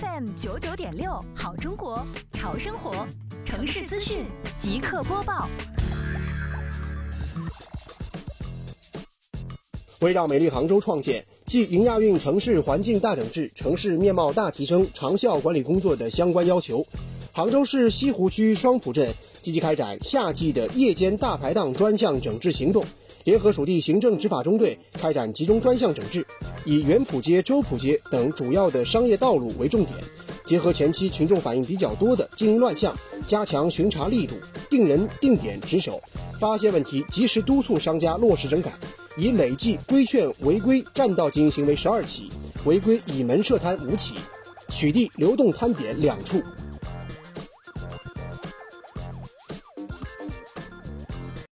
FM 九九点六，好中国，潮生活，城市资讯即刻播报。围绕美丽杭州创建继迎亚运城市环境大整治、城市面貌大提升长效管理工作的相关要求，杭州市西湖区双浦镇积极开展夏季的夜间大排档专项整治行动。联合属地行政执法中队开展集中专项整治，以元浦街、周浦街等主要的商业道路为重点，结合前期群众反映比较多的经营乱象，加强巡查力度，定人定点值守，发现问题及时督促商家落实整改，以累计规劝违规占道经营行为十二起，违规倚门设摊五起，取缔流动摊点两处。